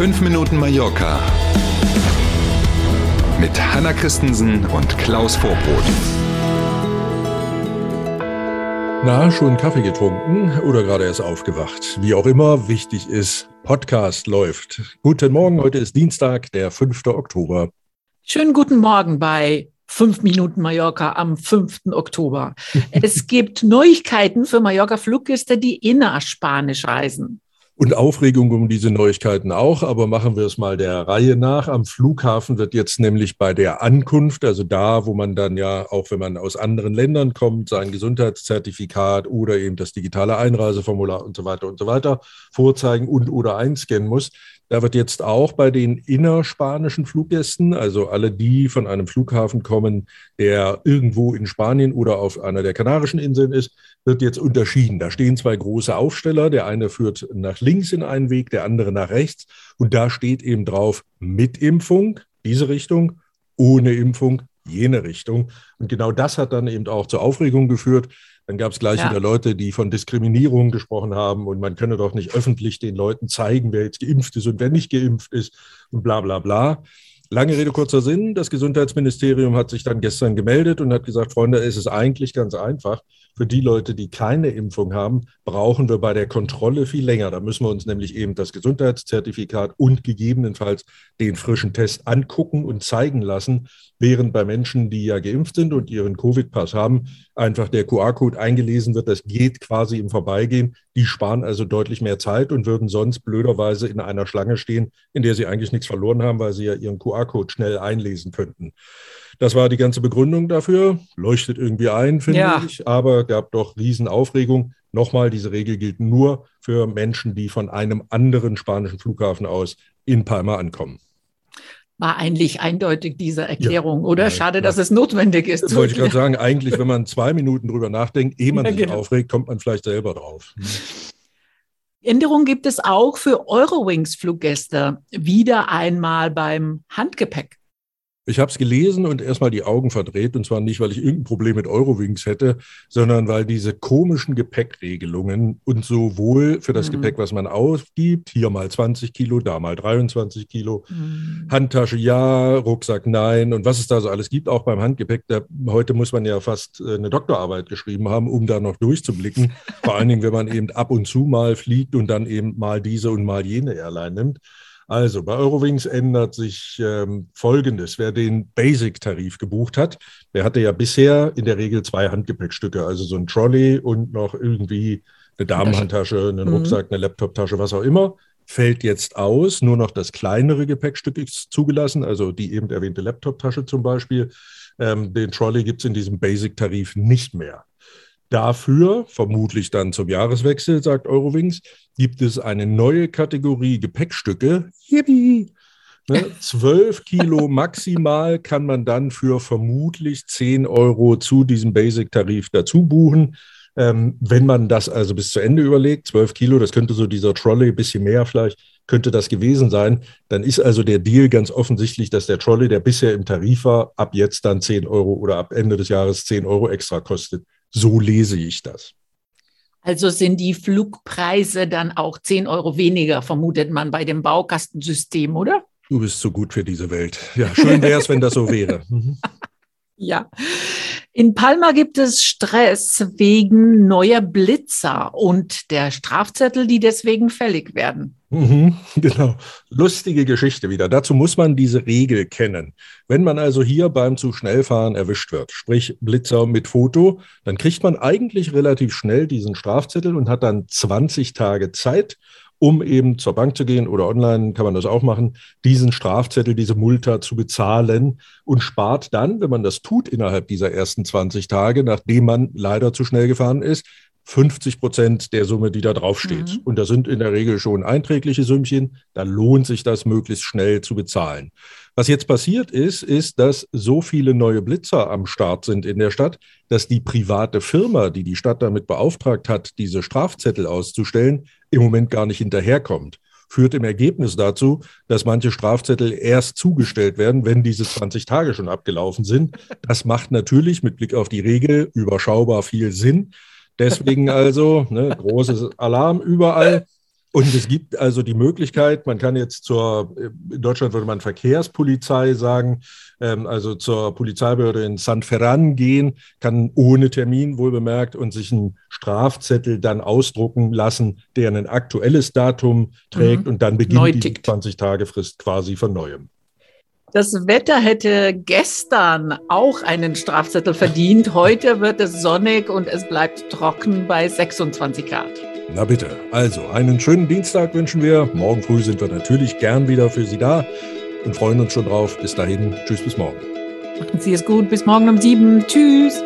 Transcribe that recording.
5 Minuten Mallorca mit Hanna Christensen und Klaus Vorbrot. Na, schon Kaffee getrunken oder gerade erst aufgewacht? Wie auch immer, wichtig ist, Podcast läuft. Guten Morgen, heute ist Dienstag, der 5. Oktober. Schönen guten Morgen bei 5 Minuten Mallorca am 5. Oktober. es gibt Neuigkeiten für Mallorca-Fluggäste, die innerspanisch reisen. Und Aufregung um diese Neuigkeiten auch, aber machen wir es mal der Reihe nach. Am Flughafen wird jetzt nämlich bei der Ankunft, also da, wo man dann ja, auch wenn man aus anderen Ländern kommt, sein Gesundheitszertifikat oder eben das digitale Einreiseformular und so weiter und so weiter vorzeigen und oder einscannen muss, da wird jetzt auch bei den innerspanischen Fluggästen, also alle die von einem Flughafen kommen, der irgendwo in Spanien oder auf einer der Kanarischen Inseln ist, wird jetzt unterschieden. Da stehen zwei große Aufsteller. Der eine führt nach links in einen Weg, der andere nach rechts. Und da steht eben drauf mit Impfung, diese Richtung, ohne Impfung, jene Richtung. Und genau das hat dann eben auch zur Aufregung geführt. Dann gab es gleich ja. wieder Leute, die von Diskriminierung gesprochen haben und man könne doch nicht öffentlich den Leuten zeigen, wer jetzt geimpft ist und wer nicht geimpft ist und bla bla bla. Lange Rede, kurzer Sinn. Das Gesundheitsministerium hat sich dann gestern gemeldet und hat gesagt, Freunde, es ist eigentlich ganz einfach. Für die Leute, die keine Impfung haben, brauchen wir bei der Kontrolle viel länger. Da müssen wir uns nämlich eben das Gesundheitszertifikat und gegebenenfalls den frischen Test angucken und zeigen lassen, während bei Menschen, die ja geimpft sind und ihren Covid-Pass haben, einfach der QR-Code eingelesen wird. Das geht quasi im Vorbeigehen. Die sparen also deutlich mehr Zeit und würden sonst blöderweise in einer Schlange stehen, in der sie eigentlich nichts verloren haben, weil sie ja ihren QR-Code schnell einlesen könnten. Das war die ganze Begründung dafür. Leuchtet irgendwie ein, finde ja. ich, aber gab doch Riesenaufregung. Nochmal, diese Regel gilt nur für Menschen, die von einem anderen spanischen Flughafen aus in Palma ankommen war eigentlich eindeutig diese Erklärung, ja, oder? Ja, Schade, ja. dass es notwendig ist. Das wollte ich gerade sagen, eigentlich, wenn man zwei Minuten drüber nachdenkt, ehe man sich genau. aufregt, kommt man vielleicht selber drauf. Änderungen gibt es auch für Eurowings-Fluggäste. Wieder einmal beim Handgepäck. Ich habe es gelesen und erstmal die Augen verdreht. Und zwar nicht, weil ich irgendein Problem mit Eurowings hätte, sondern weil diese komischen Gepäckregelungen und sowohl für das mhm. Gepäck, was man ausgibt, hier mal 20 Kilo, da mal 23 Kilo, mhm. Handtasche ja, Rucksack nein und was es da so alles gibt, auch beim Handgepäck. Da, heute muss man ja fast äh, eine Doktorarbeit geschrieben haben, um da noch durchzublicken. Vor allen Dingen, wenn man eben ab und zu mal fliegt und dann eben mal diese und mal jene Airline nimmt. Also bei Eurowings ändert sich ähm, Folgendes. Wer den Basic-Tarif gebucht hat, der hatte ja bisher in der Regel zwei Handgepäckstücke, also so ein Trolley und noch irgendwie eine Damenhandtasche, einen mhm. Rucksack, eine Laptoptasche, was auch immer. Fällt jetzt aus, nur noch das kleinere Gepäckstück ist zugelassen, also die eben erwähnte Laptoptasche zum Beispiel. Ähm, den Trolley gibt es in diesem Basic-Tarif nicht mehr. Dafür, vermutlich dann zum Jahreswechsel, sagt Eurowings, gibt es eine neue Kategorie Gepäckstücke. Yippie! Ne, 12 Kilo maximal kann man dann für vermutlich 10 Euro zu diesem Basic-Tarif dazu buchen. Ähm, wenn man das also bis zu Ende überlegt, 12 Kilo, das könnte so dieser Trolley, ein bisschen mehr vielleicht, könnte das gewesen sein. Dann ist also der Deal ganz offensichtlich, dass der Trolley, der bisher im Tarif war, ab jetzt dann 10 Euro oder ab Ende des Jahres 10 Euro extra kostet. So lese ich das. Also sind die Flugpreise dann auch 10 Euro weniger, vermutet man bei dem Baukastensystem, oder? Du bist so gut für diese Welt. Ja, schön wäre es, wenn das so wäre. Mhm. ja. In Palma gibt es Stress wegen neuer Blitzer und der Strafzettel, die deswegen fällig werden. Mhm, genau. Lustige Geschichte wieder. Dazu muss man diese Regel kennen. Wenn man also hier beim zu schnell fahren erwischt wird, sprich Blitzer mit Foto, dann kriegt man eigentlich relativ schnell diesen Strafzettel und hat dann 20 Tage Zeit, um eben zur Bank zu gehen oder online kann man das auch machen, diesen Strafzettel, diese Multa zu bezahlen und spart dann, wenn man das tut innerhalb dieser ersten 20 Tage, nachdem man leider zu schnell gefahren ist, 50 Prozent der Summe, die da draufsteht. Mhm. Und das sind in der Regel schon einträgliche Sümmchen. Da lohnt sich das möglichst schnell zu bezahlen. Was jetzt passiert ist, ist, dass so viele neue Blitzer am Start sind in der Stadt, dass die private Firma, die die Stadt damit beauftragt hat, diese Strafzettel auszustellen, im Moment gar nicht hinterherkommt. Führt im Ergebnis dazu, dass manche Strafzettel erst zugestellt werden, wenn diese 20 Tage schon abgelaufen sind. Das macht natürlich mit Blick auf die Regel überschaubar viel Sinn. Deswegen also ne, großes Alarm überall. Und es gibt also die Möglichkeit, man kann jetzt zur, in Deutschland würde man Verkehrspolizei sagen, ähm, also zur Polizeibehörde in San Ferran gehen, kann ohne Termin wohl bemerkt und sich einen Strafzettel dann ausdrucken lassen, der ein aktuelles Datum trägt mhm. und dann beginnt Neu die 20-Tage-Frist quasi von neuem. Das Wetter hätte gestern auch einen Strafzettel verdient. Heute wird es sonnig und es bleibt trocken bei 26 Grad. Na bitte. Also, einen schönen Dienstag wünschen wir. Morgen früh sind wir natürlich gern wieder für Sie da und freuen uns schon drauf. Bis dahin. Tschüss, bis morgen. Machen Sie es gut. Bis morgen um sieben. Tschüss.